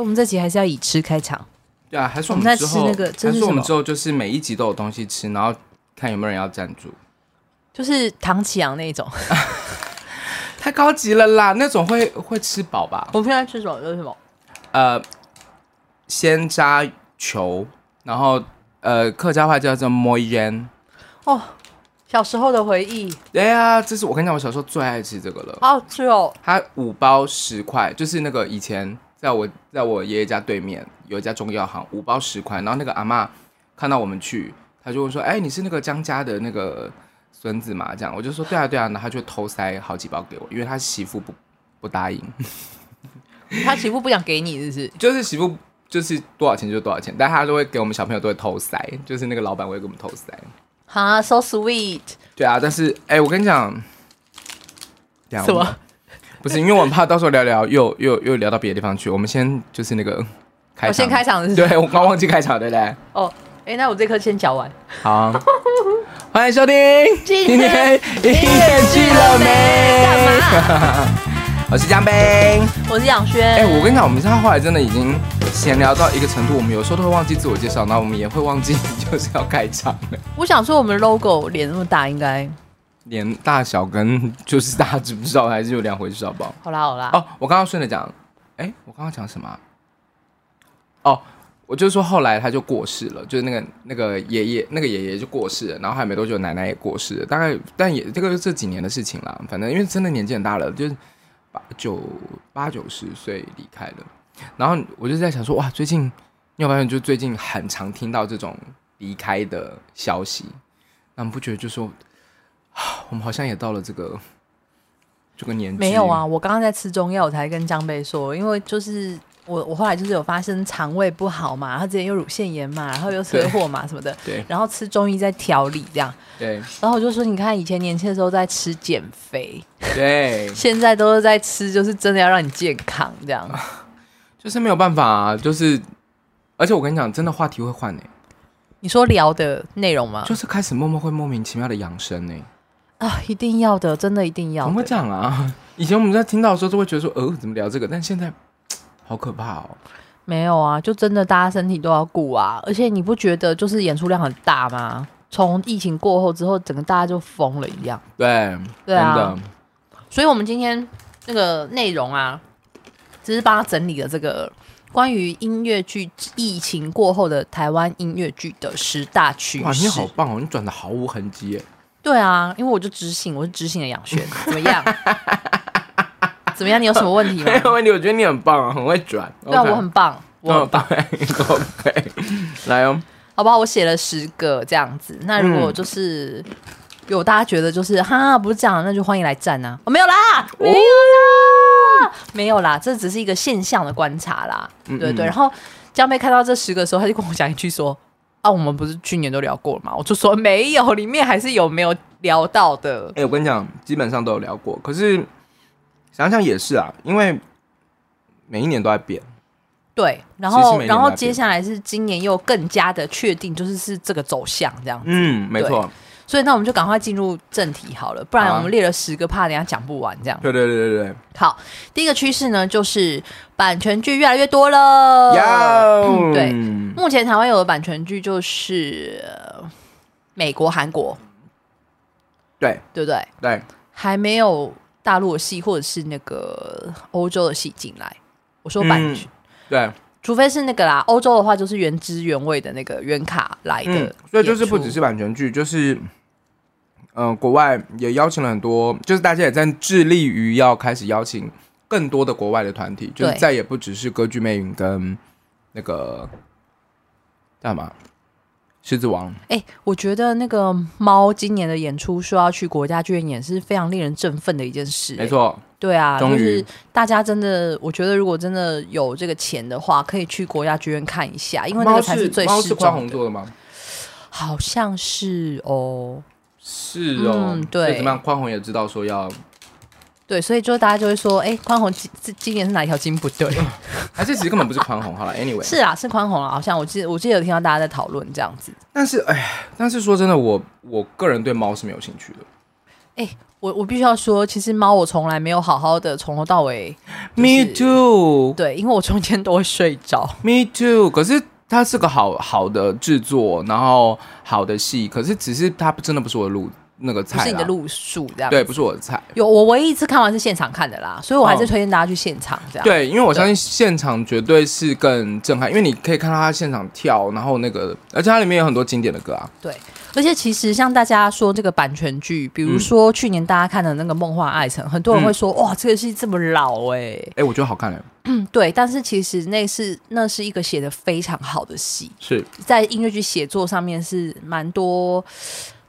我们这集还是要以吃开场。对啊，还是我们，在吃那个，还是我们之后就是每一集都有东西吃，然后看有没有人要赞助，就是唐启阳那种，太高级了啦，那种会会吃饱吧？我现在吃什么？就是什么？呃，鲜渣球，然后呃，客家话叫做摸烟哦。小时候的回忆，对呀，这是我跟你讲，我小时候最爱吃这个了，好吃哦。它五包十块，就是那个以前在我在我爷爷家对面有一家中药行，五包十块。然后那个阿嬷看到我们去，她就会说：“哎，你是那个江家的那个孙子嘛？”这样我就说：“对啊，对啊。”然后他就偷塞好几包给我，因为他媳妇不不答应，他媳妇不想给你，是不是？就是媳妇就是多少钱就多少钱，但他都会给我们小朋友都会偷塞，就是那个老板会给我们偷塞。哈、huh,，so sweet。对啊，但是哎，我跟你讲，什么？不是，因为我们怕到时候聊聊又 又又聊到别的地方去。我们先就是那个开场，我先开场是是，对，我刚忘记开场，对不对？哦、oh,，哎，那我这颗先嚼完。好、啊，欢迎收听今天音乐剧了没？干嘛？我是江杯，我是杨轩。哎，我跟你讲，我们现在后来真的已经闲聊到一个程度，我们有时候都会忘记自我介绍，然后我们也会忘记就是要开场了。我想说，我们 logo 脸那么大，应该脸大小跟就是大家知不知道还是有两回事，好不好？好啦好啦。哦，我刚刚顺着讲，哎，我刚刚讲什么？哦，我就说后来他就过世了，就是那个那个爷爷那个爷爷就过世了，然后还没多久奶奶也过世了，大概但也这个这几年的事情啦，反正因为真的年纪很大了，就是八。九八九十岁离开了，然后我就在想说，哇，最近你有发现，就最近很常听到这种离开的消息，那你不觉得就说，我们好像也到了这个这个年纪？没有啊，我刚刚在吃中药，我才跟江贝说，因为就是。我我后来就是有发生肠胃不好嘛，然后之前又乳腺炎嘛，然后又车祸嘛什么的，对，然后吃中医在调理这样，对，然后我就说，你看以前年轻的时候在吃减肥，对，现在都是在吃，就是真的要让你健康这样，就是没有办法啊，就是，而且我跟你讲，真的话题会换呢。你说聊的内容吗？就是开始默默会莫名其妙的养生呢，啊，一定要的，真的一定要。怎么会这样啊？以前我们在听到的时候，都会觉得说，呃，怎么聊这个？但现在。好可怕哦！没有啊，就真的大家身体都要顾啊，而且你不觉得就是演出量很大吗？从疫情过后之后，整个大家就疯了一样。对，对啊。所以，我们今天那个内容啊，只是帮他整理了这个关于音乐剧疫情过后的台湾音乐剧的十大趋势。哇，你好棒哦！你转的毫无痕迹耶。对啊，因为我就知性，我是知性的杨轩，怎么样？怎么样？你有什么问题吗？没有问题，我觉得你很棒啊，很会转。对啊，我很棒，我很棒。OK，来哦，好不好？我写了十个这样子。那如果就是有大家觉得就是哈不是这样，那就欢迎来战啊！哦，没有啦，没有啦，没有啦，这只是一个现象的观察啦。对对。然后江妹看到这十个的时候，她就跟我讲一句说：“啊，我们不是去年都聊过了吗？”我就说没有，里面还是有没有聊到的。哎，我跟你讲，基本上都有聊过，可是。想想也是啊，因为每一年都在变。对，然后然后接下来是今年又更加的确定，就是是这个走向这样子。嗯，没错。所以那我们就赶快进入正题好了，不然我们列了十个，怕等下讲不完这样。对对对对对。好，第一个趋势呢，就是版权剧越来越多了。有。对，目前台湾有的版权剧就是美国、韩国。对，对不对？对，还没有。大陆的戏或者是那个欧洲的戏进来，我说版权、嗯，对，除非是那个啦，欧洲的话就是原汁原味的那个原卡来的、嗯，所以就是不只是版权剧，就是，嗯、呃，国外也邀请了很多，就是大家也在致力于要开始邀请更多的国外的团体，就是再也不只是歌剧魅影跟那个干嘛。狮子王，哎、欸，我觉得那个猫今年的演出说要去国家剧院演，是非常令人振奋的一件事、欸。没错，对啊，就是大家真的，我觉得如果真的有这个钱的话，可以去国家剧院看一下，因为那个才是最实况的。做的吗？好像是哦，是哦，嗯、对，怎么样？宽宏也知道说要。对，所以就大家就会说，哎，宽宏今今年是哪一条筋不对？还是其实根本不是宽宏？好了，anyway，是啊，是宽宏啊，好像我记得我记得有听到大家在讨论这样子。但是，哎，但是说真的，我我个人对猫是没有兴趣的。哎，我我必须要说，其实猫我从来没有好好的从头到尾。就是、Me too。对，因为我中间都会睡着。Me too。可是它是个好好的制作，然后好的戏，可是只是它真的不是我的路。那个菜不是你的路数这样，对，不是我的菜。有我唯一一次看完是现场看的啦，所以我还是推荐大家去现场这样。对，因为我相信现场绝对是更震撼，因为你可以看到他现场跳，然后那个，而且它里面有很多经典的歌啊。对，而且其实像大家说这个版权剧，比如说去年大家看的那个《梦幻爱城》，很多人会说、嗯、哇，这个戏这么老哎、欸，哎、欸，我觉得好看哎。嗯，对，但是其实那是那是一个写的非常好的戏，是在音乐剧写作上面是蛮多。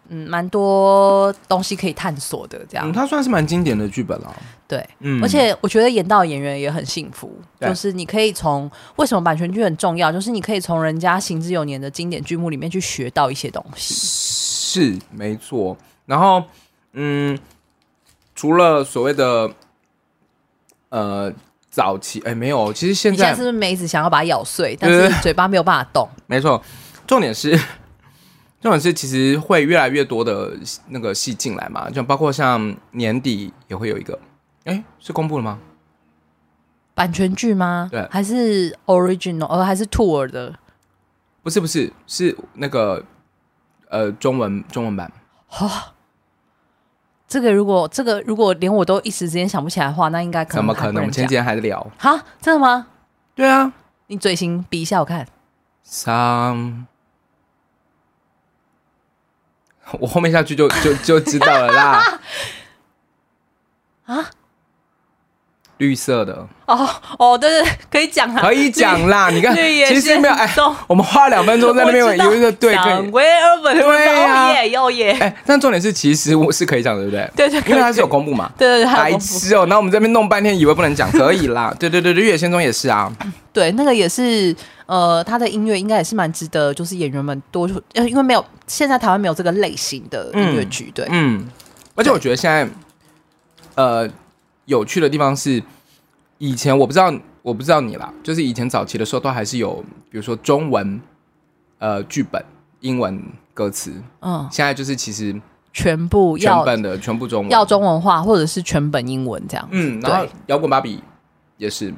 嗯，蛮多东西可以探索的，这样。嗯，它算是蛮经典的剧本了。对，嗯，而且我觉得演到演员也很幸福，就是你可以从为什么版权剧很重要，就是你可以从人家行之有年的经典剧目里面去学到一些东西。是，没错。然后，嗯，除了所谓的呃早期，哎，没有，其实现在，你现在是不是梅子想要把它咬碎，但是嘴巴没有办法动？没错，重点是。这种是其实会越来越多的那个戏进来嘛，就包括像年底也会有一个，哎，是公布了吗？版权剧吗？对，还是 original，呃，还是 tour 的？不是不是，是那个呃中文中文版。哦，这个如果这个如果连我都一时之间想不起来的话，那应该可能怎么可能？我们前几天还在聊。哈，真的吗？对啊，你嘴型比一下我看。三。我后面下去就就就知道了啦。啊，绿色的哦哦，对对，可以讲啊，可以讲啦。你看，其实没有哎，我们花了两分钟在那边有一个对，可以。对呀，要耶。哎，但重点是，其实我是可以讲的，对不对？对对，因为它是有公布嘛。对对对，白痴哦。那我们这边弄半天，以为不能讲，可以啦。对对对对，《月仙踪》也是啊。对，那个也是。呃，他的音乐应该也是蛮值得，就是演员们多，呃，因为没有现在台湾没有这个类型的音乐剧，对，嗯，而且我觉得现在，呃，有趣的地方是，以前我不知道，我不知道你啦，就是以前早期的时候都还是有，比如说中文，呃，剧本，英文歌词，嗯，现在就是其实全部要全本的全部中文，要中文化或者是全本英文这样，嗯，然后摇滚芭比也是。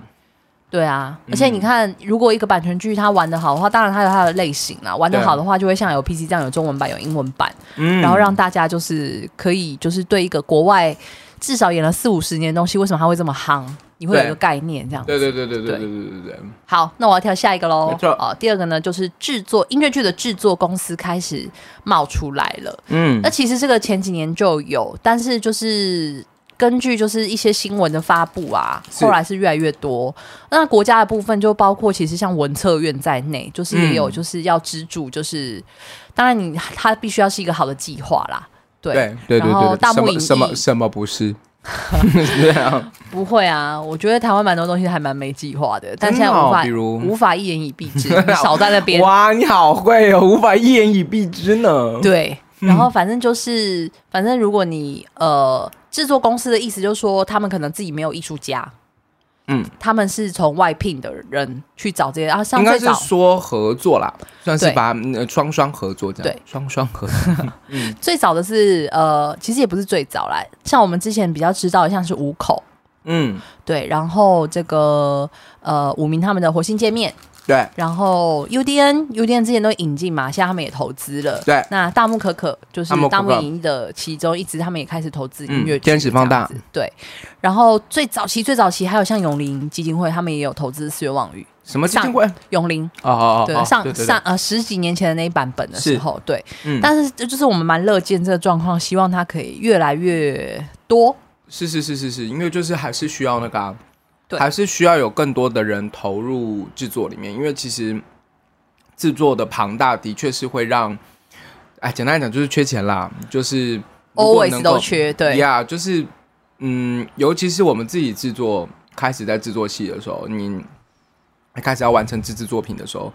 对啊，而且你看，如果一个版权剧它玩的好的话，当然它有它的类型啦。玩的好的话，就会像有 PC 这样有中文版、有英文版，嗯，然后让大家就是可以就是对一个国外至少演了四五十年的东西，为什么它会这么夯？你会有一个概念，这样子。对对对对对对对对对。好，那我要跳下一个喽。没错。啊，第二个呢，就是制作音乐剧的制作公司开始冒出来了。嗯，那其实这个前几年就有，但是就是。根据就是一些新闻的发布啊，后来是越来越多。那国家的部分就包括其实像文策院在内，就是也有就是要资助，就是、嗯、当然你它必须要是一个好的计划啦。对对对对对。然后大幕影什么什么，不是？不会啊，我觉得台湾蛮多东西还蛮没计划的，但现在无法比如无法一言以蔽之，你少在那边。哇，你好会哦，无法一言以蔽之呢。对，然后反正就是，嗯、反正如果你呃。制作公司的意思就是说，他们可能自己没有艺术家，嗯，他们是从外聘的人去找这些，然后应该是说合作啦，算是把双双合作这样，对，双双合作。嗯，最早的是呃，其实也不是最早啦，像我们之前比较知道的，像是五口，嗯，对，然后这个呃，五名他们的火星见面。对，然后 UDN UDN 之前都引进嘛，现在他们也投资了。对，那大木可可就是大木影艺的其中一支，他们也开始投资音乐剧。天使放大。对，然后最早期最早期还有像永林基金会，他们也有投资《四月望雨》。什么基金会？永林。哦哦哦。对，上上呃十几年前的那一版本的时候，对。嗯但是就是我们蛮乐见这个状况，希望它可以越来越多。是是是是是，因为就是还是需要那个。对还是需要有更多的人投入制作里面，因为其实制作的庞大的确是会让，哎，简单来讲就是缺钱啦，就是 always 都缺，对呀，yeah, 就是嗯，尤其是我们自己制作开始在制作戏的时候，你开始要完成自制作品的时候，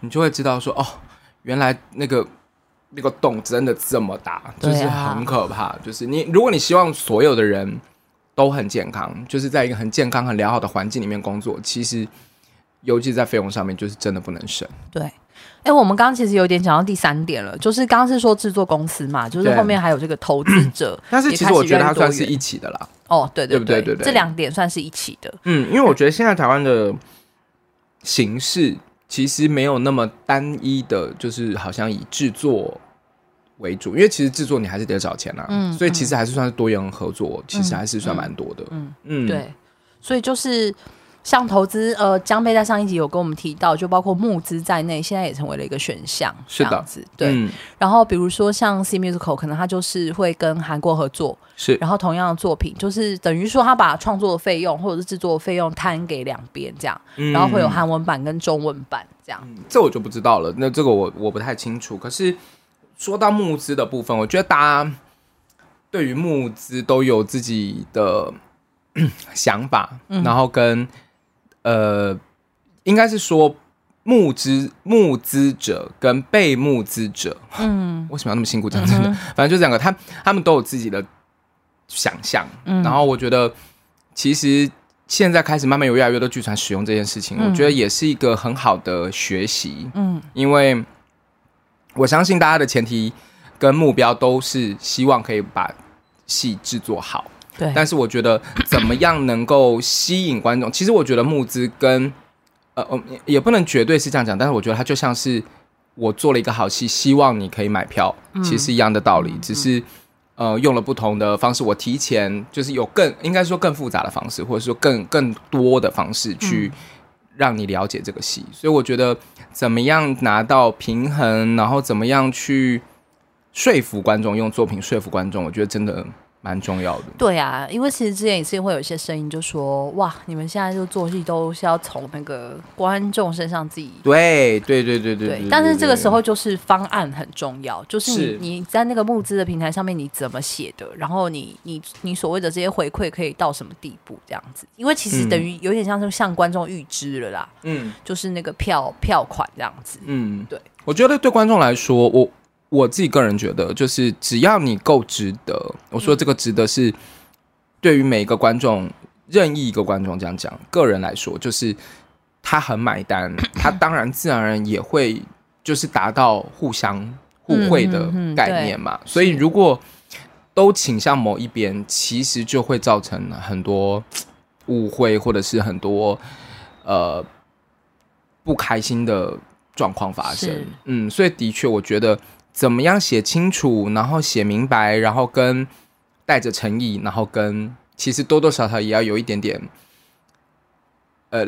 你就会知道说，哦，原来那个那个洞真的这么大，就是很可怕，啊、就是你如果你希望所有的人。都很健康，就是在一个很健康、很良好的环境里面工作。其实尤其在费用上面，就是真的不能省。对，哎、欸，我们刚刚其实有点讲到第三点了，就是刚刚是说制作公司嘛，就是后面还有这个投资者，但是其实我觉得它算是一起的啦。哦，对对对，对对对对，这两点算是一起的。嗯，因为我觉得现在台湾的形式其实没有那么单一的，就是好像以制作为主，因为其实制作你还是得找钱啊，嗯，所以其实还是算是多元合作，嗯、其实还是算蛮多的。嗯嗯，嗯，对，所以就是。像投资，呃，江贝在上一集有跟我们提到，就包括募资在内，现在也成为了一个选项，是的子。对、嗯。然后比如说像 C Musical，可能他就是会跟韩国合作，是。然后同样的作品，就是等于说他把创作的费用或者是制作的费用摊给两边这样、嗯，然后会有韩文版跟中文版这样、嗯。这我就不知道了，那这个我我不太清楚。可是说到募资的部分，我觉得大家对于募资都有自己的 想法，嗯、然后跟。呃，应该是说募资募资者跟被募资者，嗯，为什么要那么辛苦讲真的？嗯、反正就这两个，他他们都有自己的想象、嗯。然后我觉得，其实现在开始慢慢有越来越多剧团使用这件事情、嗯，我觉得也是一个很好的学习。嗯，因为我相信大家的前提跟目标都是希望可以把戏制作好。对，但是我觉得怎么样能够吸引观众？其实我觉得募资跟呃呃也不能绝对是这样讲，但是我觉得它就像是我做了一个好戏，希望你可以买票，其实是一样的道理，嗯、只是呃用了不同的方式。我提前就是有更应该说更复杂的方式，或者说更更多的方式去让你了解这个戏。所以我觉得怎么样拿到平衡，然后怎么样去说服观众，用作品说服观众，我觉得真的。蛮重要的，对啊，因为其实之前也是会有一些声音，就说哇，你们现在就做戏都是要从那个观众身上自己对对对对对对，但是这个时候就是方案很重要，就是你是。你在那个募资的平台上面你怎么写的，然后你你你所谓的这些回馈可以到什么地步这样子，因为其实等于有点像是向观众预支了啦，嗯，就是那个票票款这样子，嗯，对，我觉得对观众来说，我。我自己个人觉得，就是只要你够值得，我说这个值得是对于每一个观众，任意一个观众这样讲，个人来说，就是他很买单，他当然自然而然也会就是达到互相互惠的概念嘛。所以如果都倾向某一边，其实就会造成很多误会，或者是很多呃不开心的状况发生。嗯，所以的确，我觉得。怎么样写清楚，然后写明白，然后跟带着诚意，然后跟其实多多少少也要有一点点，呃，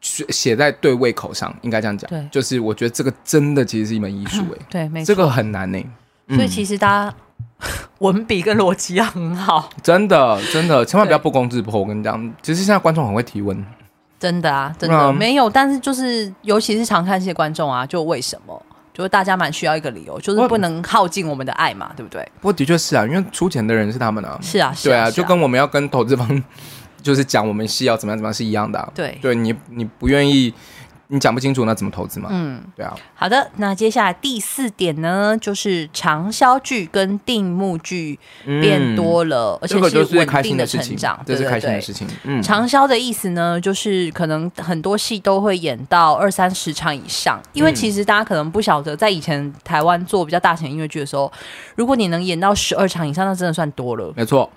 写写在对胃口上，应该这样讲。对，就是我觉得这个真的其实是一门艺术，哎，对，没错，这个很难呢。所以其实大家 文笔跟逻辑要很好，真的，真的，千万不要不攻自破。我跟你讲，其实现在观众很会提问，真的啊，真的、嗯、没有，但是就是尤其是常看戏的观众啊，就为什么？就是大家蛮需要一个理由，就是不能耗尽我们的爱嘛，对不对？不过的确是啊，因为出钱的人是他们啊。是啊，是啊，对啊，就跟我们要跟投资方 就是讲我们戏要怎么样怎么样是一样的啊。对，对你你不愿意。你讲不清楚，那怎么投资嘛？嗯，对啊。好的，那接下来第四点呢，就是长销剧跟定目剧变多了，嗯、而且是稳定的成长，这是开心的事情。嗯，长销的意思呢，就是可能很多戏都会演到二三十场以上，因为其实大家可能不晓得，在以前台湾做比较大型音乐剧的时候，如果你能演到十二场以上，那真的算多了。没错。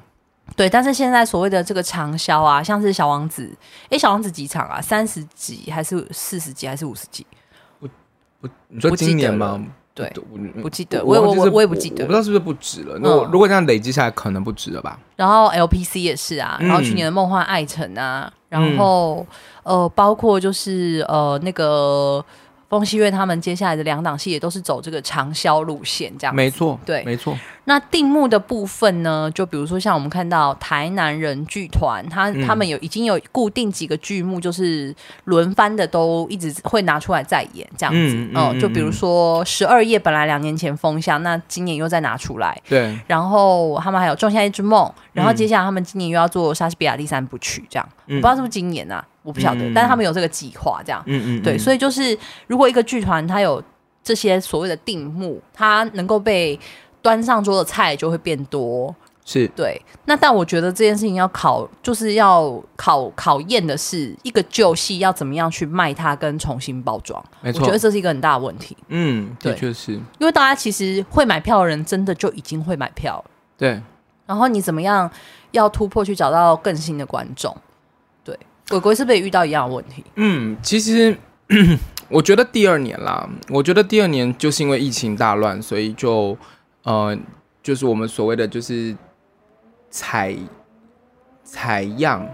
对，但是现在所谓的这个长销啊，像是小王子，哎，小王子几场啊？三十几还是四十几还是五十几？我我，你说今年吗？对，不记得，我我我我也不记得，我不知道是不是不止了。那、嗯、如果这样累积下来，可能不止了吧？然后 LPC 也是啊，然后去年的梦幻爱城啊，嗯、然后呃，包括就是呃那个。风西月他们接下来的两档戏也都是走这个长销路线，这样没错，对，没错。那定目的部分呢？就比如说像我们看到台南人剧团，他、嗯、他们有已经有固定几个剧目，就是轮番的都一直会拿出来再演这样子。嗯，嗯嗯就比如说十二夜本来两年前封箱，那今年又再拿出来。对。然后他们还有仲夏一之梦，然后接下来他们今年又要做莎士比亚第三部曲，这样、嗯、我不知道是不是今年啊？我不晓得、嗯，但是他们有这个计划，这样，嗯嗯，对，所以就是如果一个剧团它有这些所谓的定目，它能够被端上桌的菜就会变多，是对。那但我觉得这件事情要考，就是要考考验的是一个旧戏要怎么样去卖它跟重新包装。没错，我觉得这是一个很大的问题。嗯，的确是。因为大家其实会买票的人，真的就已经会买票了。对。然后你怎么样要突破去找到更新的观众？对，鬼鬼是不是也遇到一样的问题？嗯，其实。我觉得第二年啦，我觉得第二年就是因为疫情大乱，所以就呃，就是我们所谓的就是采采样，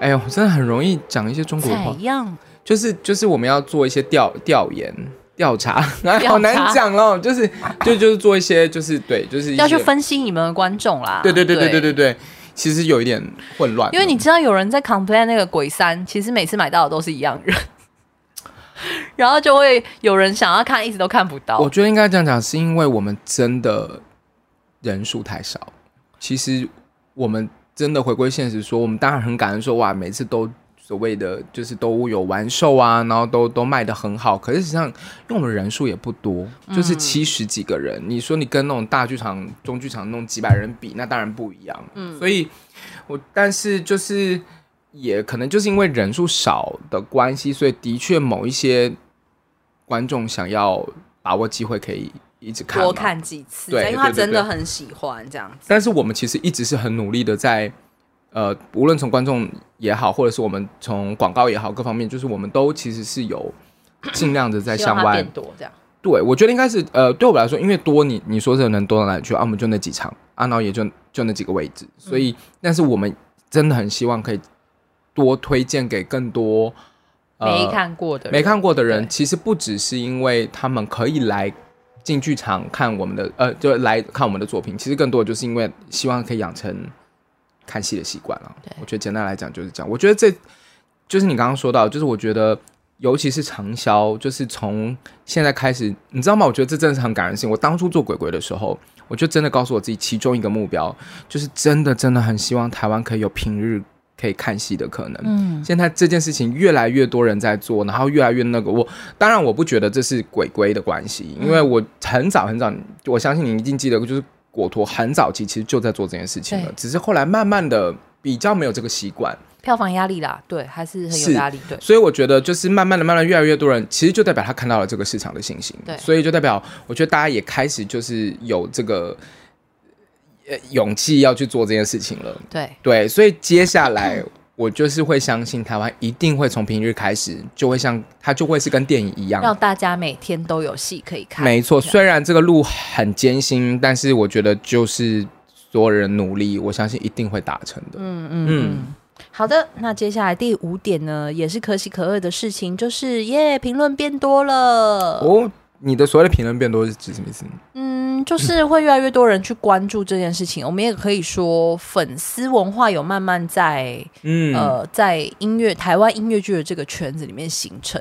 哎呦，真的很容易讲一些中国话。采样。就是就是我们要做一些调调研调查，好难讲哦，就是就就是做一些就是对，就是要去分析你们的观众啦。对对对对对对。对，其实有一点混乱，因为你知道有人在 complain 那个鬼三，其实每次买到的都是一样人。然后就会有人想要看，一直都看不到。我觉得应该这样讲，是因为我们真的人数太少。其实我们真的回归现实，说我们当然很感恩，说哇，每次都所谓的就是都有完售啊，然后都都卖的很好。可是实际上，因为我们人数也不多，就是七十几个人。嗯、你说你跟那种大剧场、中剧场那种几百人比，那当然不一样。嗯，所以我但是就是。也可能就是因为人数少的关系，所以的确某一些观众想要把握机会，可以一直看，多看几次，对，因为他真的很喜欢这样子。但是我们其实一直是很努力的在，呃，无论从观众也好，或者是我们从广告也好，各方面，就是我们都其实是有尽量的在向外多这样。对，我觉得应该是，呃，对我来说，因为多，你你说这能多到哪里去啊？我们就那几场，啊，然后也就就那几个位置，所以，嗯、但是我们真的很希望可以。多推荐给更多、呃、没看过的没看过的人，其实不只是因为他们可以来进剧场看我们的，呃，就来看我们的作品。其实更多的就是因为希望可以养成看戏的习惯了。我觉得简单来讲就是这样。我觉得这就是你刚刚说到，就是我觉得尤其是长销，就是从现在开始，你知道吗？我觉得这真的是很感人性。我当初做鬼鬼的时候，我就真的告诉我自己，其中一个目标就是真的真的很希望台湾可以有平日。可以看戏的可能，嗯，现在这件事情越来越多人在做，然后越来越那个。我当然我不觉得这是鬼鬼的关系，因为我很早很早，我相信你一定记得，就是果陀很早期其实就在做这件事情了，只是后来慢慢的比较没有这个习惯，票房压力啦，对，还是很有压力，对。所以我觉得就是慢慢的、慢慢越来越多人，其实就代表他看到了这个市场的信心，对，所以就代表我觉得大家也开始就是有这个。勇气要去做这件事情了，对对，所以接下来我就是会相信台湾一定会从平日开始，就会像它就会是跟电影一样，让大家每天都有戏可以看。没错，虽然这个路很艰辛，但是我觉得就是所有人努力，我相信一定会达成的。嗯嗯嗯，好的，那接下来第五点呢，也是可喜可贺的事情，就是耶，评论变多了哦。你的所谓的评论变多是指什么意思？嗯，就是会越来越多人去关注这件事情。我们也可以说，粉丝文化有慢慢在，嗯，呃，在音乐台湾音乐剧的这个圈子里面形成。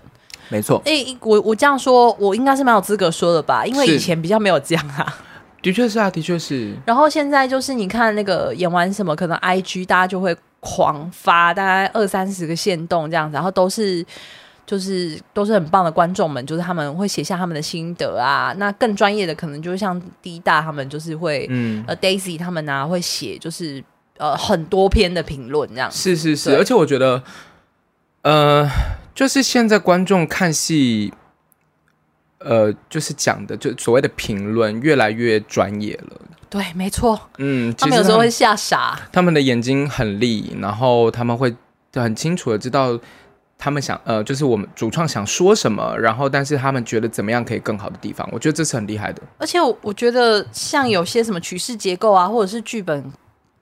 没错。哎、欸，我我这样说，我应该是蛮有资格说的吧？因为以前比较没有这样啊。的确是啊，的确是。然后现在就是你看那个演完什么，可能 IG 大家就会狂发，大概二三十个限动这样子，然后都是。就是都是很棒的观众们，就是他们会写下他们的心得啊。那更专业的可能就是像 D 大他们，就是会，嗯，呃，Daisy 他们啊会写，就是呃很多篇的评论这样。是是是，而且我觉得，呃，就是现在观众看戏，呃，就是讲的就所谓的评论越来越专业了。对，没错。嗯，他们有时候会吓傻。他们的眼睛很利，然后他们会很清楚的知道。他们想呃，就是我们主创想说什么，然后但是他们觉得怎么样可以更好的地方，我觉得这是很厉害的。而且我我觉得像有些什么曲式结构啊，或者是剧本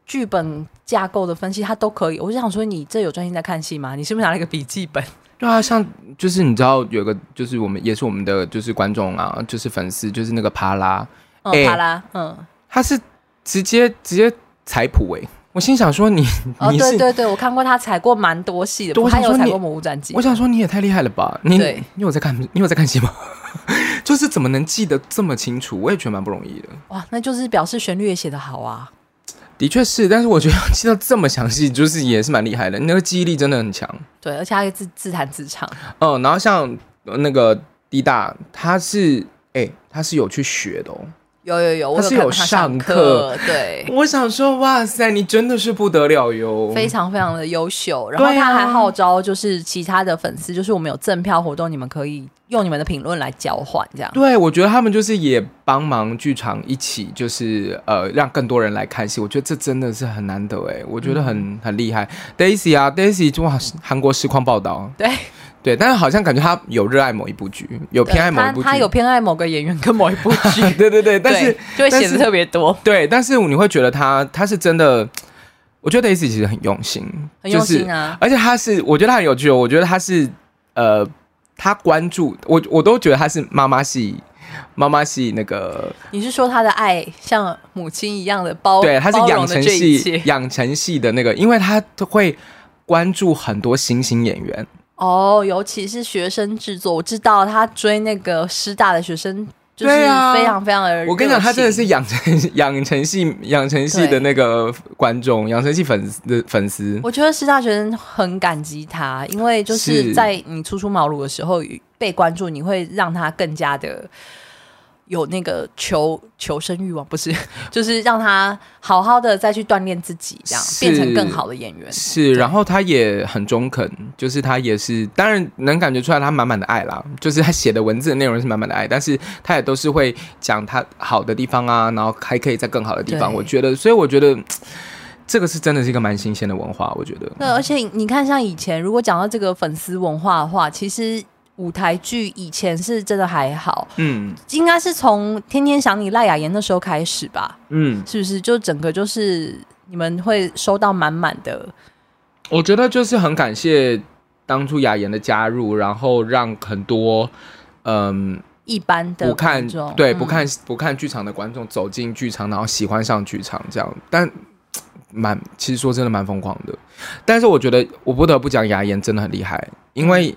剧本架构的分析，它都可以。我就想说，你这有专心在看戏吗？你是不是拿了一个笔记本？对啊，像就是你知道有个就是我们也是我们的就是观众啊，就是粉丝，就是那个帕拉，嗯，帕拉，嗯，他是直接直接采谱哎。我心想说你，你哦，对对对，我看过他踩过蛮多戏的，他有踩过《魔物战记》。我想说你也太厉害了吧？你你有在看？你有在看戏吗？就是怎么能记得这么清楚？我也觉得蛮不容易的。哇，那就是表示旋律也写得好啊。的确是，但是我觉得记得这么详细，就是也是蛮厉害的。你那个记忆力真的很强。对，而且他自自弹自唱。嗯，然后像那个 D 大，他是哎、欸，他是有去学的哦。有有有，我他是有上课，对。我想说，哇塞，你真的是不得了哟，非常非常的优秀。然后他还号召，就是其他的粉丝，就是我们有赠票活动，你们可以用你们的评论来交换，这样。对，我觉得他们就是也帮忙剧场一起，就是呃，让更多人来看戏。我觉得这真的是很难得哎，我觉得很、嗯、很厉害。Daisy 啊，Daisy 哇，韩国实况报道，对。对，但是好像感觉他有热爱某一部剧，有偏爱某一部剧，他有偏爱某个演员跟某一部剧，对对对，但是就会写的特别多。对，但是你会觉得他他是真的，我觉得 Daisy 其实很用心，很用心啊。而且他是，我觉得他很有趣哦。我觉得他是，呃，他关注我，我都觉得他是妈妈系，妈妈系那个。你是说他的爱像母亲一样的包？对，他是养成系，养成系的那个，因为他会关注很多新兴演员。哦，尤其是学生制作，我知道他追那个师大的学生，就是非常非常的。我跟你讲，他真的是养成 养成系养成系的那个观众，养成系粉丝的粉丝。我觉得师大学生很感激他，因为就是在你初出茅庐的时候被关注，你会让他更加的。有那个求求生欲望，不是，就是让他好好的再去锻炼自己，这样变成更好的演员。是，然后他也很中肯，就是他也是，当然能感觉出来他满满的爱啦，就是他写的文字的内容是满满的爱，但是他也都是会讲他好的地方啊，然后还可以在更好的地方。我觉得，所以我觉得 这个是真的是一个蛮新鲜的文化，我觉得。对，而且你看，像以前如果讲到这个粉丝文化的话，其实。舞台剧以前是真的还好，嗯，应该是从《天天想你》赖雅妍那时候开始吧，嗯，是不是？就整个就是你们会收到满满的。我觉得就是很感谢当初雅妍的加入，然后让很多嗯一般的不看对不看不看剧场的观众走进剧场，然后喜欢上剧场这样。但蛮其实说真的蛮疯狂的，但是我觉得我不得不讲雅妍真的很厉害，因为。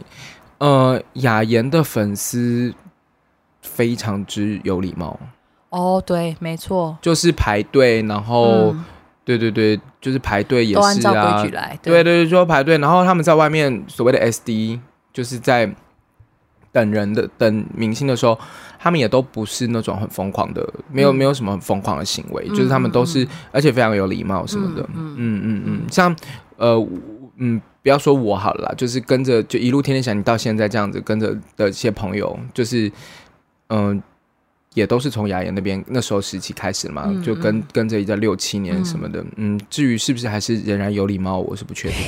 嗯呃，雅妍的粉丝非常之有礼貌。哦，对，没错，就是排队，然后，嗯、对对对，就是排队也是啊，都按照规矩来。对对对，就排队，然后他们在外面所谓的 SD，就是在等人的等明星的时候，他们也都不是那种很疯狂的，没有、嗯、没有什么很疯狂的行为，嗯、就是他们都是，嗯、而且非常有礼貌什么的。嗯嗯嗯嗯，像呃嗯。不要说我好了，就是跟着就一路天天想你到现在这样子跟着的一些朋友，就是嗯、也都是从雅妍那边那时候时期开始嘛，嗯嗯就跟跟着一个六七年什么的，嗯，嗯，至于是不是还是仍然有礼貌，我是不确定。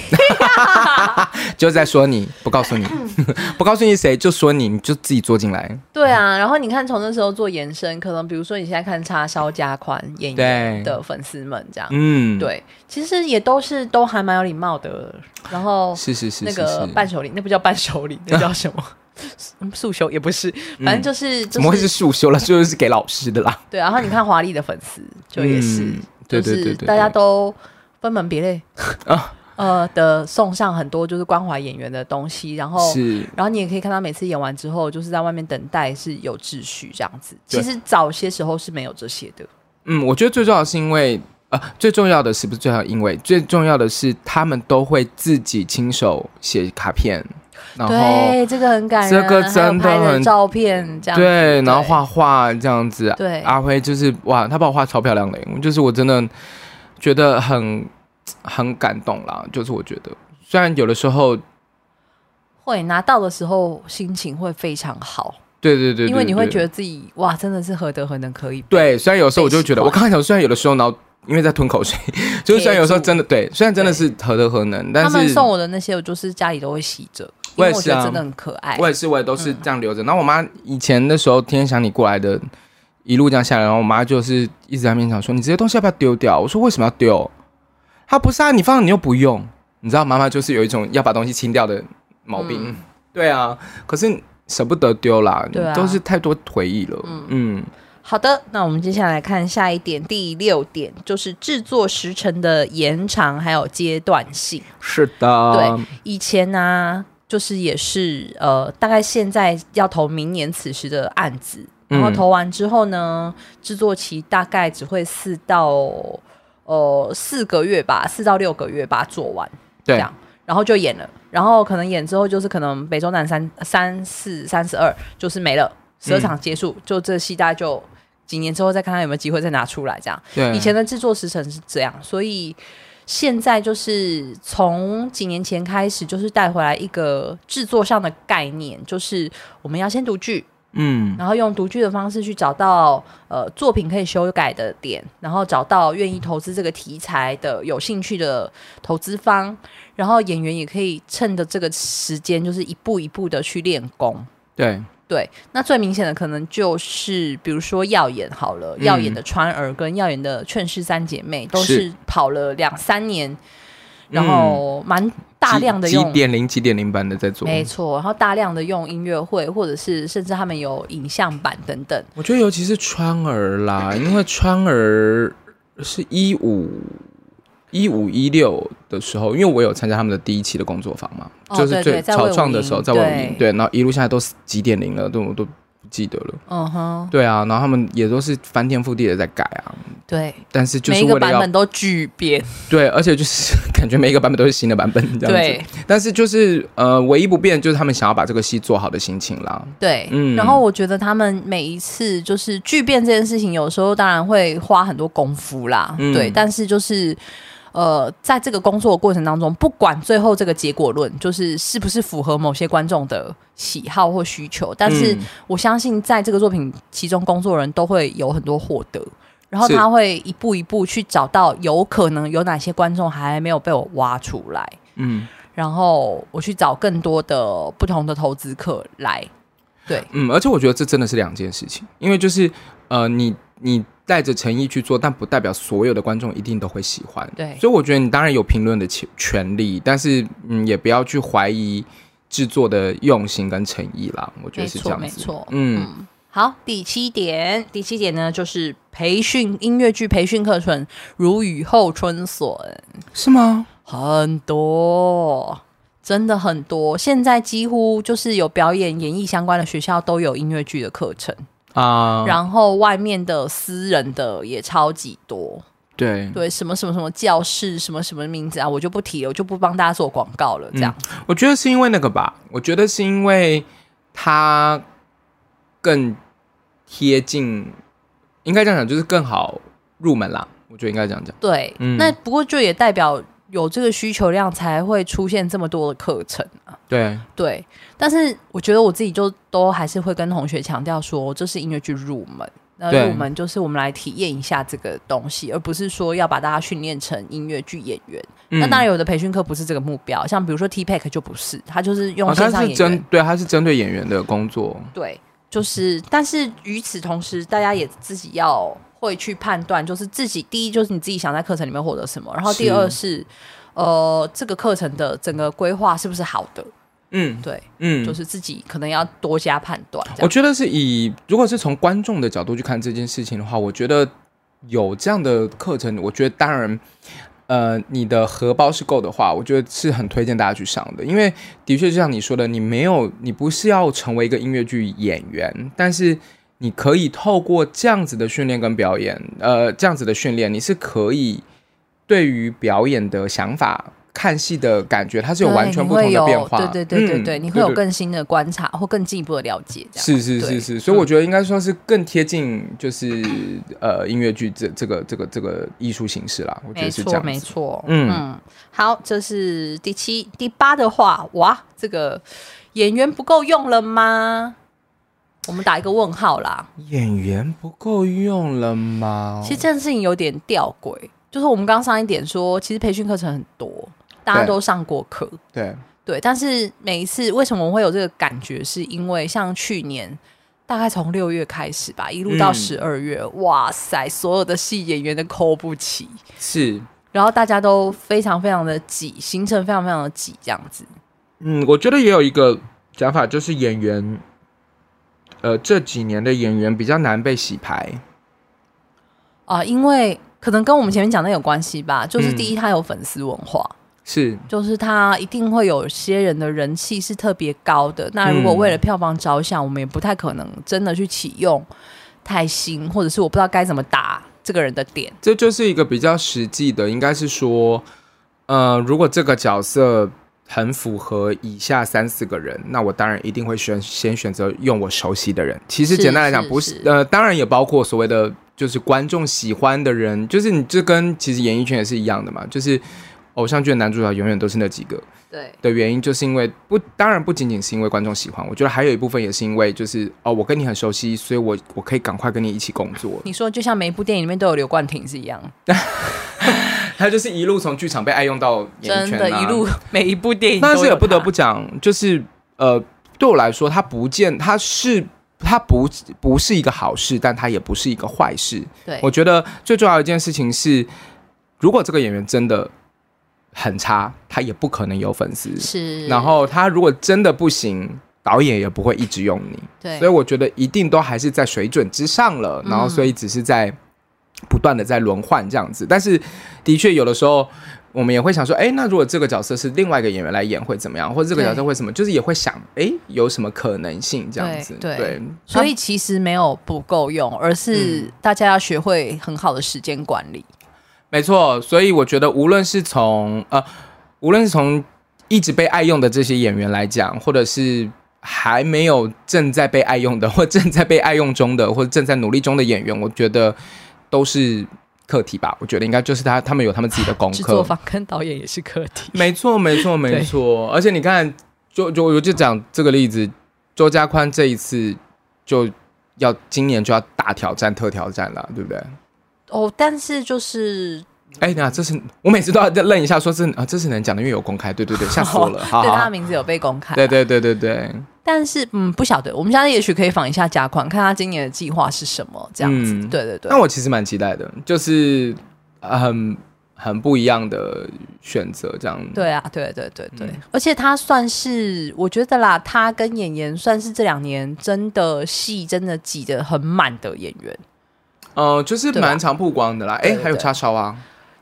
就在说你不告诉你，不告诉你谁，就说你，你就自己坐进来。对啊，然后你看从那时候做延伸，可能比如说你现在看叉烧加宽演员的粉丝们这样，嗯，对，其实也都是都还蛮有礼貌的。然后是是是，那个伴手礼，那不叫伴手礼，那叫什么？束修也不是，反正就是怎么会是束修了？就是给老师的啦。对，然后你看华丽的粉丝，就也是，就是大家都分门别类 啊。呃的送上很多就是关怀演员的东西，然后是，然后你也可以看到每次演完之后，就是在外面等待是有秩序这样子。其实早些时候是没有这些的。嗯，我觉得最重要的是因为呃，最重要的是不是最好？因为最重要的是他们都会自己亲手写卡片，然后对这个很感人，这个真的很照片这样对，然后画画这样子。对，阿辉就是哇，他把我画超漂亮的，就是我真的觉得很。很感动啦，就是我觉得，虽然有的时候会拿到的时候心情会非常好，对对对，对，因为你会觉得自己哇，真的是何德何能可以。对，虽然有时候我就觉得，我刚才讲，虽然有的时候然后因为在吞口水，就是虽然有时候真的对，虽然真的是何德何能，但是他们送我的那些，我就是家里都会洗着，我也是啊，真的很可爱。我也是，我也都是这样留着。然后我妈以前的时候，天天想你过来的，一路这样下来，然后我妈就是一直在面前说：“你这些东西要不要丢掉？”我说：“为什么要丢？”她不是啊，你放你又不用，你知道妈妈就是有一种要把东西清掉的毛病。嗯、对啊，可是舍不得丢啦，啊、都是太多回忆了。嗯，嗯好的，那我们接下来看下一点，第六点就是制作时程的延长还有阶段性。是的，对，以前呢、啊，就是也是呃，大概现在要投明年此时的案子，然后投完之后呢，制作期大概只会四到。呃，四个月吧，四到六个月把它做完，对这样，然后就演了，然后可能演之后就是可能北中南三三四三十二就是没了，十二场结束，嗯、就这戏大概就几年之后再看看有没有机会再拿出来。这样，对，以前的制作时程是这样，所以现在就是从几年前开始，就是带回来一个制作上的概念，就是我们要先读剧。嗯，然后用读剧的方式去找到呃作品可以修改的点，然后找到愿意投资这个题材的有兴趣的投资方，然后演员也可以趁着这个时间，就是一步一步的去练功。对对，那最明显的可能就是比如说耀眼好了，嗯、耀眼的川儿跟耀眼的劝世三姐妹都是跑了两三年。然后蛮大量的用几点零几点零版的在做，没错。然后大量的用音乐会，或者是甚至他们有影像版等等。我觉得尤其是川儿啦，因为川儿是一五一五一六的时候，因为我有参加他们的第一期的工作坊嘛，哦、就是最草创的时候，在我们对，然后一路下来都是几点零了，都我都。记得了，嗯哼，对啊，然后他们也都是翻天覆地的在改啊，对，但是就是每一个版本都巨变，对，而且就是 感觉每一个版本都是新的版本这样子，对，但是就是呃，唯一不变就是他们想要把这个戏做好的心情啦，对，嗯，然后我觉得他们每一次就是巨变这件事情，有时候当然会花很多功夫啦，嗯、对，但是就是。呃，在这个工作的过程当中，不管最后这个结果论就是是不是符合某些观众的喜好或需求，但是我相信在这个作品其中工作人都会有很多获得，然后他会一步一步去找到有可能有哪些观众还没有被我挖出来，嗯，然后我去找更多的不同的投资客来，对，嗯，而且我觉得这真的是两件事情，因为就是呃，你你。带着诚意去做，但不代表所有的观众一定都会喜欢。对，所以我觉得你当然有评论的权权利，但是嗯，也不要去怀疑制作的用心跟诚意啦。我觉得是这样子。没错，嗯，嗯，好，第七点，第七点呢，就是培训音乐剧培训课程如雨后春笋，是吗？很多，真的很多。现在几乎就是有表演、演艺相关的学校都有音乐剧的课程。啊，然后外面的私人的也超级多，对对，什么什么什么教室，什么什么名字啊，我就不提了，我就不帮大家做广告了。这样、嗯，我觉得是因为那个吧，我觉得是因为它更贴近，应该这样讲，就是更好入门啦。我觉得应该这样讲。对，嗯、那不过就也代表。有这个需求量才会出现这么多的课程啊！对对，但是我觉得我自己就都还是会跟同学强调说，这是音乐剧入门，那入门就是我们来体验一下这个东西，而不是说要把大家训练成音乐剧演员。嗯、那当然，有的培训课不是这个目标，像比如说 T-Pack 就不是，他就是用线上演员，他是针对他是针对演员的工作。对，就是，但是与此同时，大家也自己要。会去判断，就是自己第一就是你自己想在课程里面获得什么，然后第二是，是呃这个课程的整个规划是不是好的？嗯，对，嗯，就是自己可能要多加判断。我觉得是以如果是从观众的角度去看这件事情的话，我觉得有这样的课程，我觉得当然，呃，你的荷包是够的话，我觉得是很推荐大家去上的，因为的确就像你说的，你没有，你不是要成为一个音乐剧演员，但是。你可以透过这样子的训练跟表演，呃，这样子的训练，你是可以对于表演的想法、看戏的感觉，它是有完全不同的变化。对对对对对，嗯、你会有更新的观察或更进一步的了解。是是是是，所以我觉得应该说是更贴近，就是呃音乐剧这这个这个这个艺术形式啦。我觉得是这样，没错。嗯嗯，好，这是第七、第八的话，哇，这个演员不够用了吗？我们打一个问号啦！演员不够用了吗？其实这件事情有点吊诡，就是我们刚刚上一点说，其实培训课程很多，大家都上过课，对对。但是每一次为什么我会有这个感觉？是因为像去年，大概从六月开始吧，一路到十二月，嗯、哇塞，所有的戏演员都抠不起，是。然后大家都非常非常的挤，行程非常非常的挤，这样子。嗯，我觉得也有一个讲法，就是演员。呃，这几年的演员比较难被洗牌啊，因为可能跟我们前面讲的有关系吧。就是第一，他有粉丝文化，嗯、是，就是他一定会有些人的人气是特别高的。那如果为了票房着想，嗯、我们也不太可能真的去启用太新，或者是我不知道该怎么打这个人的点。这就是一个比较实际的，应该是说，呃，如果这个角色。很符合以下三四个人，那我当然一定会选先选择用我熟悉的人。其实简单来讲，不是呃，当然也包括所谓的就是观众喜欢的人，就是你这跟其实演艺圈也是一样的嘛，就是偶像剧的男主角永远都是那几个。对的原因就是因为不，当然不仅仅是因为观众喜欢，我觉得还有一部分也是因为就是哦，我跟你很熟悉，所以我我可以赶快跟你一起工作。你说就像每一部电影里面都有刘冠廷是一样。他就是一路从剧场被爱用到演艺圈，啊，真的，一路每一部电影。但是也不得不讲，就是呃，对我来说，他不见他是他不不是一个好事，但他也不是一个坏事。对，我觉得最重要的一件事情是，如果这个演员真的很差，他也不可能有粉丝。是，然后他如果真的不行，导演也不会一直用你。对，所以我觉得一定都还是在水准之上了。然后，所以只是在。不断的在轮换这样子，但是的确有的时候我们也会想说，哎，那如果这个角色是另外一个演员来演会怎么样？或者这个角色会什么？就是也会想，哎，有什么可能性这样子？对，对对，所以其实没有不够用，而是大家要学会很好的时间管理。嗯，没错，所以我觉得无论是从呃，无论是从一直被爱用的这些演员来讲，或者是还没有正在被爱用的，或正在被爱用中的，或者正在努力中的演员，我觉得。都是课题吧，我觉得应该就是他，他们有他们自己的功课。制作方跟导演也是课题。没错，没错，没错。而且你看，就就我就讲这个例子，周家宽这一次就要今年就要大挑战特挑战了，对不对？哦，但是就是。哎，那这是我每次都要愣一下，说这啊，这是能讲的，因为有公开，对对对，吓死我了。好，对，他的名字有被公开。对对对对对。但是，嗯，不晓得，我们现在也许可以访一下贾宽，看他今年的计划是什么，这样子。嗯、对对对。那我其实蛮期待的，就是很很不一样的选择，这样。对啊，对对对对，嗯、而且他算是，我觉得啦，他跟演员算是这两年真的戏真的挤得很满的演员。嗯、呃，就是蛮常曝光的啦。哎，还有叉烧啊。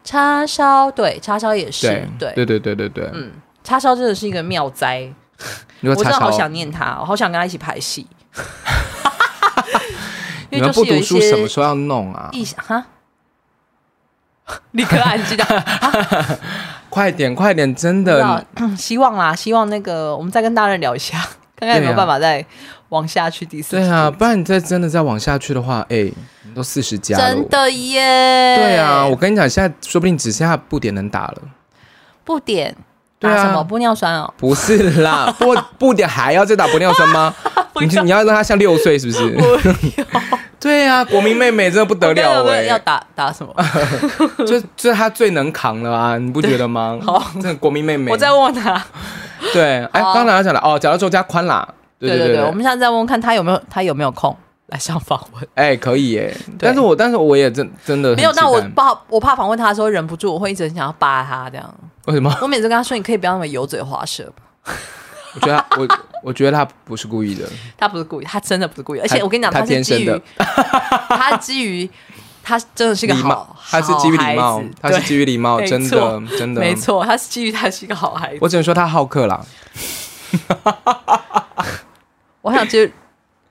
叉烧对，叉烧也是对，对对对对对，嗯，叉烧真的是一个妙哉，我真的好想念他，我好想跟他一起拍戏。你们不读书什么时候要弄啊？意想哈，立刻安静的，快点快点，真的，希望啦，希望那个我们再跟大人聊一下，看看有没有办法再往下去第四。对啊，不然你再真的再往下去的话，哎。都四十加了，真的耶！对啊，我跟你讲，现在说不定只剩下布点能打了。不点打什么？玻尿酸哦？不是啦，布布点还要再打玻尿酸吗？你你要让他像六岁是不是？对啊，国民妹妹真的不得了哎！要打打什么？就就是他最能扛了啊，你不觉得吗？好，这个国民妹妹，我再问问他。对，哎，刚才要讲了哦，讲到周家宽啦。对对对，我们现在再问问看他有没有他有没有空。来上访问，哎、欸，可以耶！但是我但是我也真真的没有，那我怕我怕访问他的时候忍不住，我会一直很想要扒他这样。为什么？我每次跟他说，你可以不要那么油嘴滑舌。我觉得他我我觉得他不是故意的，他不是故意，他真的不是故意。而且我跟你讲，他天生的 他基于他真的是个好，他是基于礼貌，他是基于礼貌，真的真的没错，他是基于他是一个好孩子。我只能说他好客啦。我想接。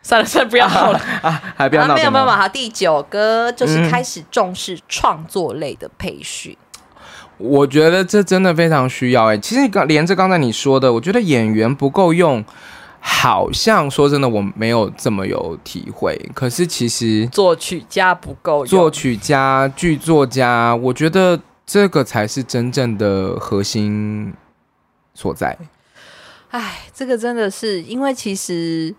算了算了，不要好了 啊！还不要闹、啊、没有没有好，第九个就是开始重视创作类的培训、嗯。我觉得这真的非常需要哎、欸。其实刚连着刚才你说的，我觉得演员不够用，好像说真的我没有这么有体会。可是其实作曲家不够用，作曲家、剧作家，我觉得这个才是真正的核心所在。哎，这个真的是因为其实。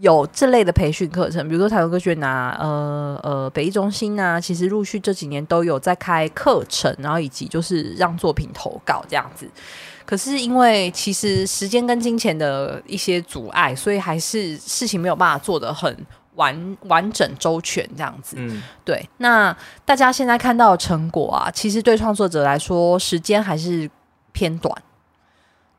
有这类的培训课程，比如说台湾歌学院啊，呃呃，北艺中心啊，其实陆续这几年都有在开课程，然后以及就是让作品投稿这样子。可是因为其实时间跟金钱的一些阻碍，所以还是事情没有办法做得很完完整周全这样子。嗯，对。那大家现在看到的成果啊，其实对创作者来说，时间还是偏短。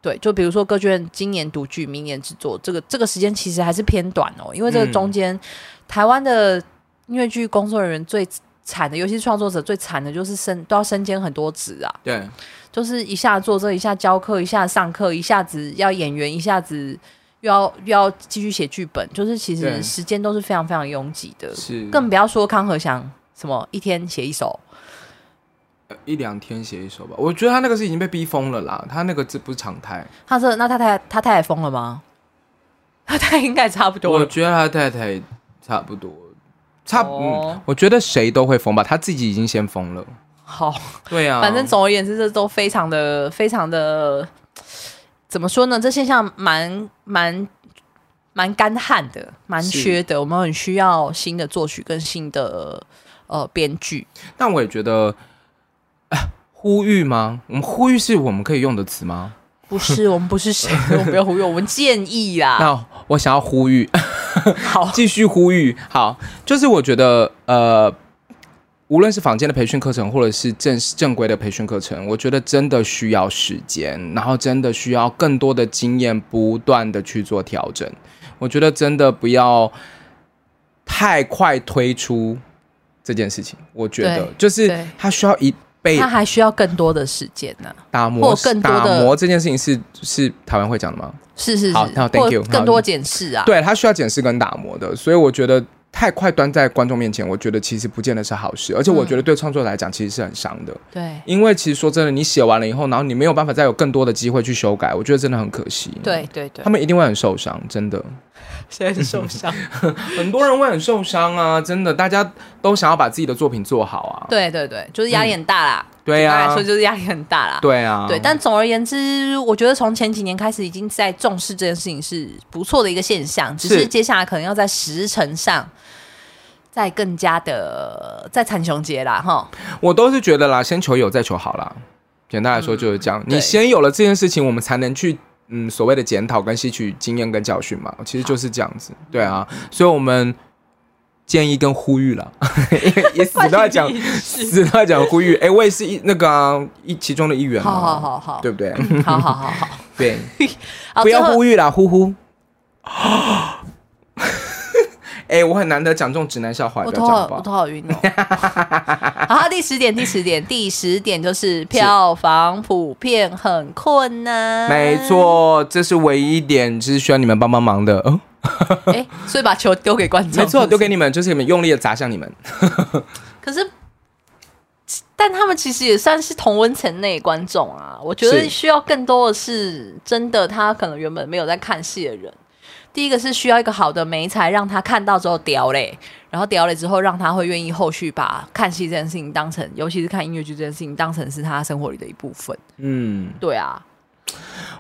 对，就比如说歌剧院今年读剧，明年制作，这个这个时间其实还是偏短哦，因为这个中间，嗯、台湾的音乐剧工作人员最惨的，尤其是创作者最惨的，就是身都要身兼很多职啊。对，就是一下做这，一下教课，一下上课，一下子要演员，一下子又要又要继续写剧本，就是其实时间都是非常非常拥挤的。是，更不要说康和祥什么一天写一首。一两天写一首吧。我觉得他那个是已经被逼疯了啦，他那个字不是常态。他是那他太他太太疯了吗？他太太应该差不多。我觉得他太太差不多，差、哦、嗯，我觉得谁都会疯吧，他自己已经先疯了。好，对啊，反正总而言之，这都非常的非常的，怎么说呢？这现象蛮蛮蛮干旱的，蛮缺的。我们很需要新的作曲跟新的呃编剧。但我也觉得，呃、呼吁吗？我们呼吁是我们可以用的词吗？不是，我们不是谁，我们不要呼吁，我们建议啦。那我想要呼吁，好，继续呼吁。好，就是我觉得呃。无论是坊间的培训课程，或者是正正规的培训课程，我觉得真的需要时间，然后真的需要更多的经验，不断的去做调整。我觉得真的不要太快推出这件事情。我觉得就是它需要一倍，它还需要更多的时间呢、啊。打磨更多的打磨这件事情是是台湾会讲的吗？是是是。好，那，Thank you。更多检视啊，对，它需要检视跟打磨的，所以我觉得。太快端在观众面前，我觉得其实不见得是好事，而且我觉得对创作来讲其实是很伤的。对，因为其实说真的，你写完了以后，然后你没有办法再有更多的机会去修改，我觉得真的很可惜。对对对，他们一定会很受伤，真的。谁很受伤？很多人会很受伤啊！真的，大家都想要把自己的作品做好啊。对对对，就是压力很大啦。嗯、对呀、啊，来说就是压力很大啦。对啊，对。但总而言之，我觉得从前几年开始，已经在重视这件事情是不错的一个现象，只是接下来可能要在时程上。再更加的再惨雄节啦，哈！我都是觉得啦，先求有，再求好啦。简单来说就是这样，嗯、你先有了这件事情，我们才能去嗯所谓的检讨跟吸取经验跟教训嘛。其实就是这样子，对啊。所以我们建议跟呼吁了，也死都要讲，死都要讲呼吁。哎、欸，我也是一那个、啊、一其中的一员嘛，好好好好，对不对？好好好好，对，不要呼吁啦，呼呼。哎、欸，我很难得讲这种直男笑话，我头好，我头好晕哦。好，第十点，第十点，第十点就是票房普遍很困难。没错，这是唯一一点，就是需要你们帮帮忙的。哦，哎、欸，所以把球丢给观众，没错，丢给你们，就是你们用力的砸向你们。可是，但他们其实也算是同温层内观众啊。我觉得需要更多的是真的，他可能原本没有在看戏的人。第一个是需要一个好的媒材，让他看到之后屌嘞，然后屌了之后，让他会愿意后续把看戏这件事情当成，尤其是看音乐剧这件事情当成是他生活里的一部分。嗯，对啊，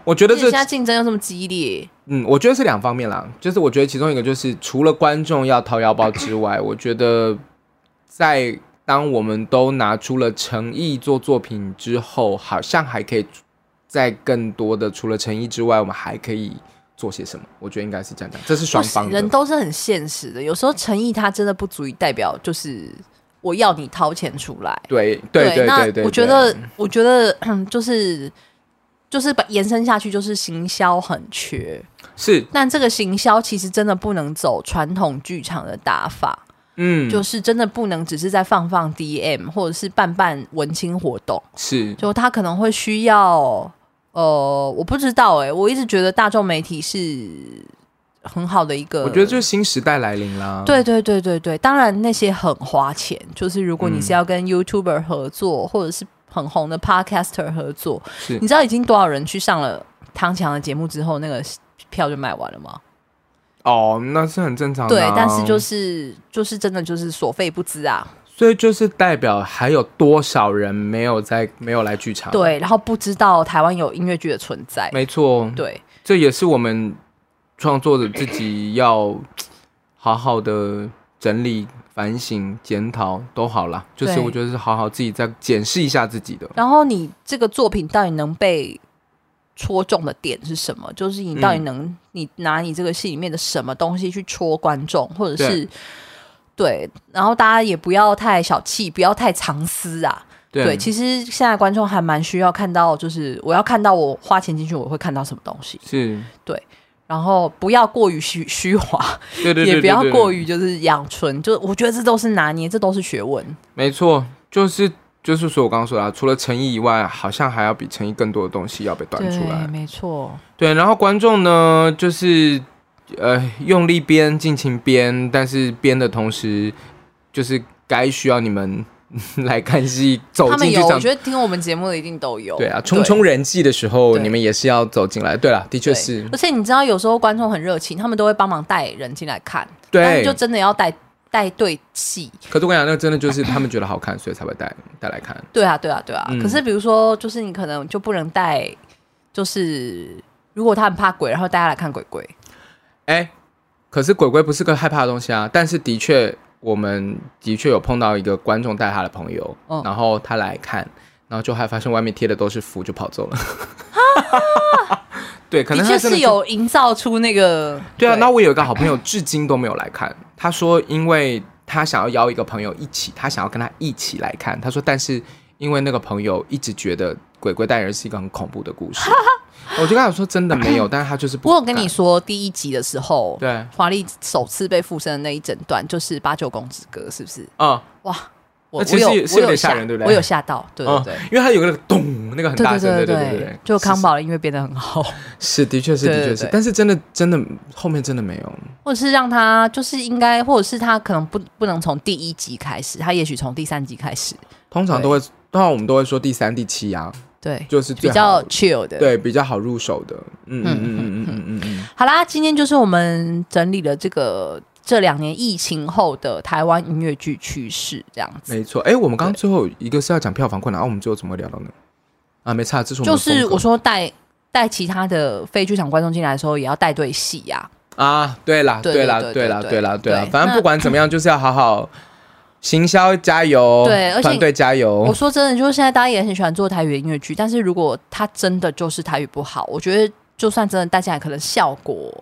我觉得这现在竞争又这么激烈，嗯，我觉得是两方面啦，就是我觉得其中一个就是除了观众要掏腰包之外，我觉得在当我们都拿出了诚意做作品之后，好像还可以在更多的除了诚意之外，我们还可以。做些什么？我觉得应该是这样讲，这是双方的。人都是很现实的，有时候诚意它真的不足以代表，就是我要你掏钱出来。对对对对，对，对，那我觉得，我觉得就是就是把延伸下去，就是行销很缺。是，但这个行销其实真的不能走传统剧场的打法。嗯，就是真的不能只是在放放 DM 或者是办办文青活动。是，就他可能会需要。呃，我不知道哎、欸，我一直觉得大众媒体是很好的一个，我觉得就是新时代来临啦。对对对对对，当然那些很花钱，就是如果你是要跟 YouTuber 合作，嗯、或者是很红的 Podcaster 合作，是你知道已经多少人去上了唐强的节目之后，那个票就卖完了吗？哦，那是很正常的、啊。对，但是就是就是真的就是所费不貲啊。所以就是代表还有多少人没有在没有来剧场？对，然后不知道台湾有音乐剧的存在。没错，对，这也是我们创作者自己要好好的整理、反省、检讨都好了。就是我觉得是好好自己再检视一下自己的。然后你这个作品到底能被戳中的点是什么？就是你到底能、嗯、你拿你这个戏里面的什么东西去戳观众，或者是？对，然后大家也不要太小气，不要太藏私啊。对，对，其实现在观众还蛮需要看到，就是我要看到我花钱进去，我会看到什么东西。是，对，然后不要过于虚 虚华，对对，对，对，对，也不要过于就是养纯，就我觉得这都是拿捏，这都是学问。没错，就是就是说我刚刚说的，除了诚意以外，好像还要比诚意更多的东西要被端出来。没错，对，然后观众呢，就是。呃，用力编，尽情编，但是编的同时，就是该需要你们 来看戏，走进剧场。我觉得听我们节目的一定都有。对啊，冲冲人气的时候，你们也是要走进来。对了，的确是。而且你知道，有时候观众很热情，他们都会帮忙带人进来看。对，就真的要带带对戏。可是我跟你讲，那个真的就是他们觉得好看，所以才会带带来看。对啊，对啊，对啊。嗯、可是比如说，就是你可能就不能带，就是如果他很怕鬼，然后带他来看鬼鬼。哎、欸，可是鬼鬼不是个害怕的东西啊。但是的确。我们的确有碰到一个观众带他的朋友，哦、然后他来看，然后就还发现外面贴的都是符，就跑走了。啊、对，可能他是有营造出那个。对啊，那我有一个好朋友，至今都没有来看。他说，因为他想要邀一个朋友一起，他想要跟他一起来看。他说，但是因为那个朋友一直觉得鬼鬼带人是一个很恐怖的故事。我就跟他说，真的没有，但是他就是不。我有跟你说，第一集的时候，对，华丽首次被附身的那一整段，就是八九公子哥，是不是？啊，哇，我其实是有点吓人，对不对？我有吓到，对对对，因为他有个那个咚，那个很大声，对对对对，就康宝的音乐变得很好，是的确是的确是，但是真的真的后面真的没有，或者是让他就是应该，或者是他可能不不能从第一集开始，他也许从第三集开始，通常都会，通常我们都会说第三、第七啊。对就是比较 chill 的。对比较好入手的。嗯嗯嗯嗯嗯嗯嗯好啦今天就是我们整理了这个这两年疫情后的台湾音乐剧趋势这样子。没错哎我们刚刚最后一个是要讲票房困难啊我们最后怎么聊到呢？啊没差之处就是我说带带其他的非剧场观众进来的时候也要带对戏呀啊对啦对啦对啦对。啦对啦反正不管怎么样就是要好好行销加油，对，团队加油。我说真的，就是现在大家也很喜欢做台语音乐剧，但是如果他真的就是台语不好，我觉得就算真的，大来可能效果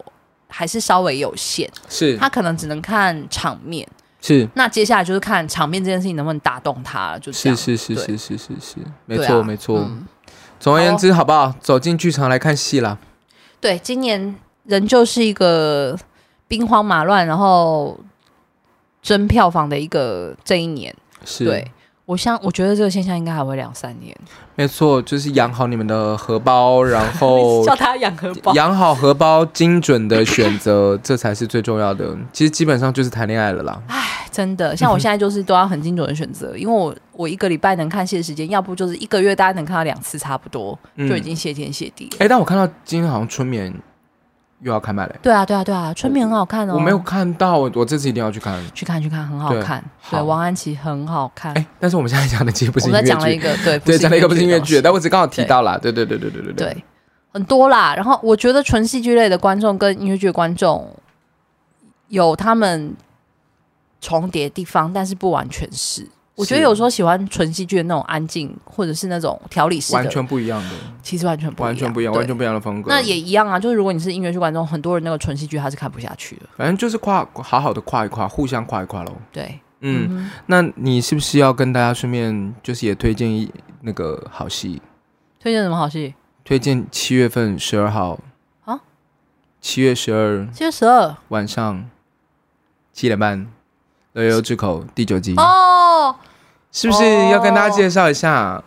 还是稍微有限。是，他可能只能看场面。是，那接下来就是看场面这件事情能不能打动他。就是，是是是是是是是，没错没错。总而言之，好不好？走进剧场来看戏啦。对，今年仍旧是一个兵荒马乱，然后。争票房的一个这一年，是对我想，我觉得这个现象应该还会两三年。没错，就是养好你们的荷包，然后 叫他养荷包，养好荷包，精准的选择，这才是最重要的。其实基本上就是谈恋爱了啦。哎，真的，像我现在就是都要很精准的选择，因为我我一个礼拜能看戏的时间，要不就是一个月大家能看到两次，差不多就已经谢天谢地了。哎、嗯，但我看到今天好像春眠。又要开麦了。对啊，对啊，对啊，春眠很好看哦。我没有看到，我这次一定要去看。去看，去看，很好看。对，王安琪很好看。哎，但是我们现在讲的其实不是音乐剧。我们讲了一个，对，对，讲了一个不是音乐剧，但我只刚好提到了。对，对，对，对，对，对，对，很多啦。然后我觉得纯戏剧类的观众跟音乐剧的观众有他们重叠的地方，但是不完全是。我觉得有时候喜欢纯戏剧的那种安静，或者是那种条理式的，完全不一样的。其实完全不一样，完全不一样，完全不一样的风格。那也一样啊，就是如果你是音乐剧观众，很多人那个纯戏剧他是看不下去的。反正就是跨，好好的跨一跨，互相跨一跨喽。对，嗯，那你是不是要跟大家顺便就是也推荐一那个好戏？推荐什么好戏？推荐七月份十二号啊，七月十二，七月十二晚上七点半，乐悠悠之口第九集哦。是不是要跟大家介绍一下？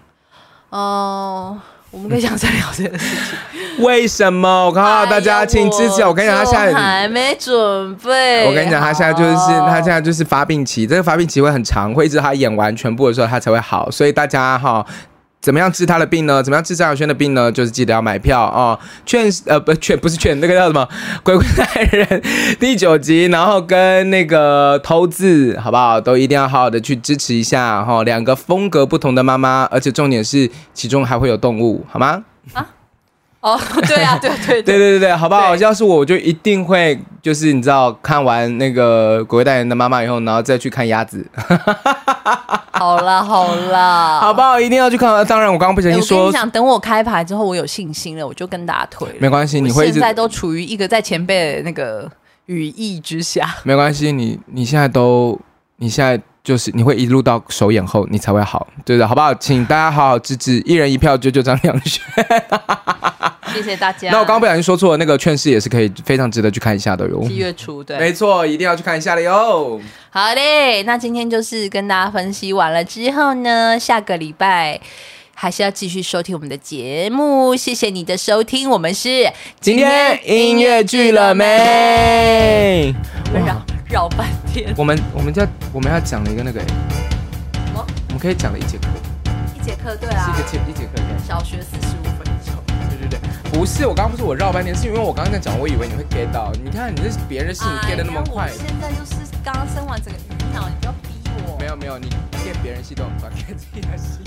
哦，我们可以想再聊这件事情。为什么？我告诉大家，请支持。我跟你讲，他现在还没准备。我跟你讲，他现在就是他现在就是发病期，这个发病期会很长，会一直他演完全部的时候，他才会好。所以大家哈。怎么样治他的病呢？怎么样治张小轩的病呢？就是记得要买票啊！劝呃不劝不是劝那个叫什么 鬼鬼爱人第九集，然后跟那个偷字好不好？都一定要好好的去支持一下哈！两个风格不同的妈妈，而且重点是其中还会有动物，好吗？啊。哦，对啊，对对对对对对，好不好？要是我，我就一定会，就是你知道，看完那个《鬼鬼代言人的妈妈》以后，然后再去看鸭子。好 啦好啦，好不好？一定要去看。当然，我刚刚不小心说，我跟你讲，等我开牌之后，我有信心了，我就跟大家推。没关系，你会现在都处于一个在前辈的那个羽翼之下。没关系，你你现在都，你现在就是你会一路到首演后，你才会好，对的，好不好？请大家好好支持，一人一票，就就张良轩。谢谢大家。那我刚刚不小心说错了，那个劝世也是可以非常值得去看一下的哟。七月初，对，没错，一定要去看一下的哟。好嘞，那今天就是跟大家分析完了之后呢，下个礼拜还是要继续收听我们的节目。谢谢你的收听，我们是今天音乐剧了没？绕绕半天。我们我们要我们要讲了一个那个什么？我们可以讲了一节课，一节课对啊，是一个节一节课对。小学四十五分钟。对对对，不是我刚刚不是我绕半天，是因为我刚刚在讲，我以为你会 get 到。你看你是别人的事你 get 的那么快。现在就是刚刚生完整个鱼脑，你不要逼我。没有没有，你 get 别人戏都很快，get 自己的戏。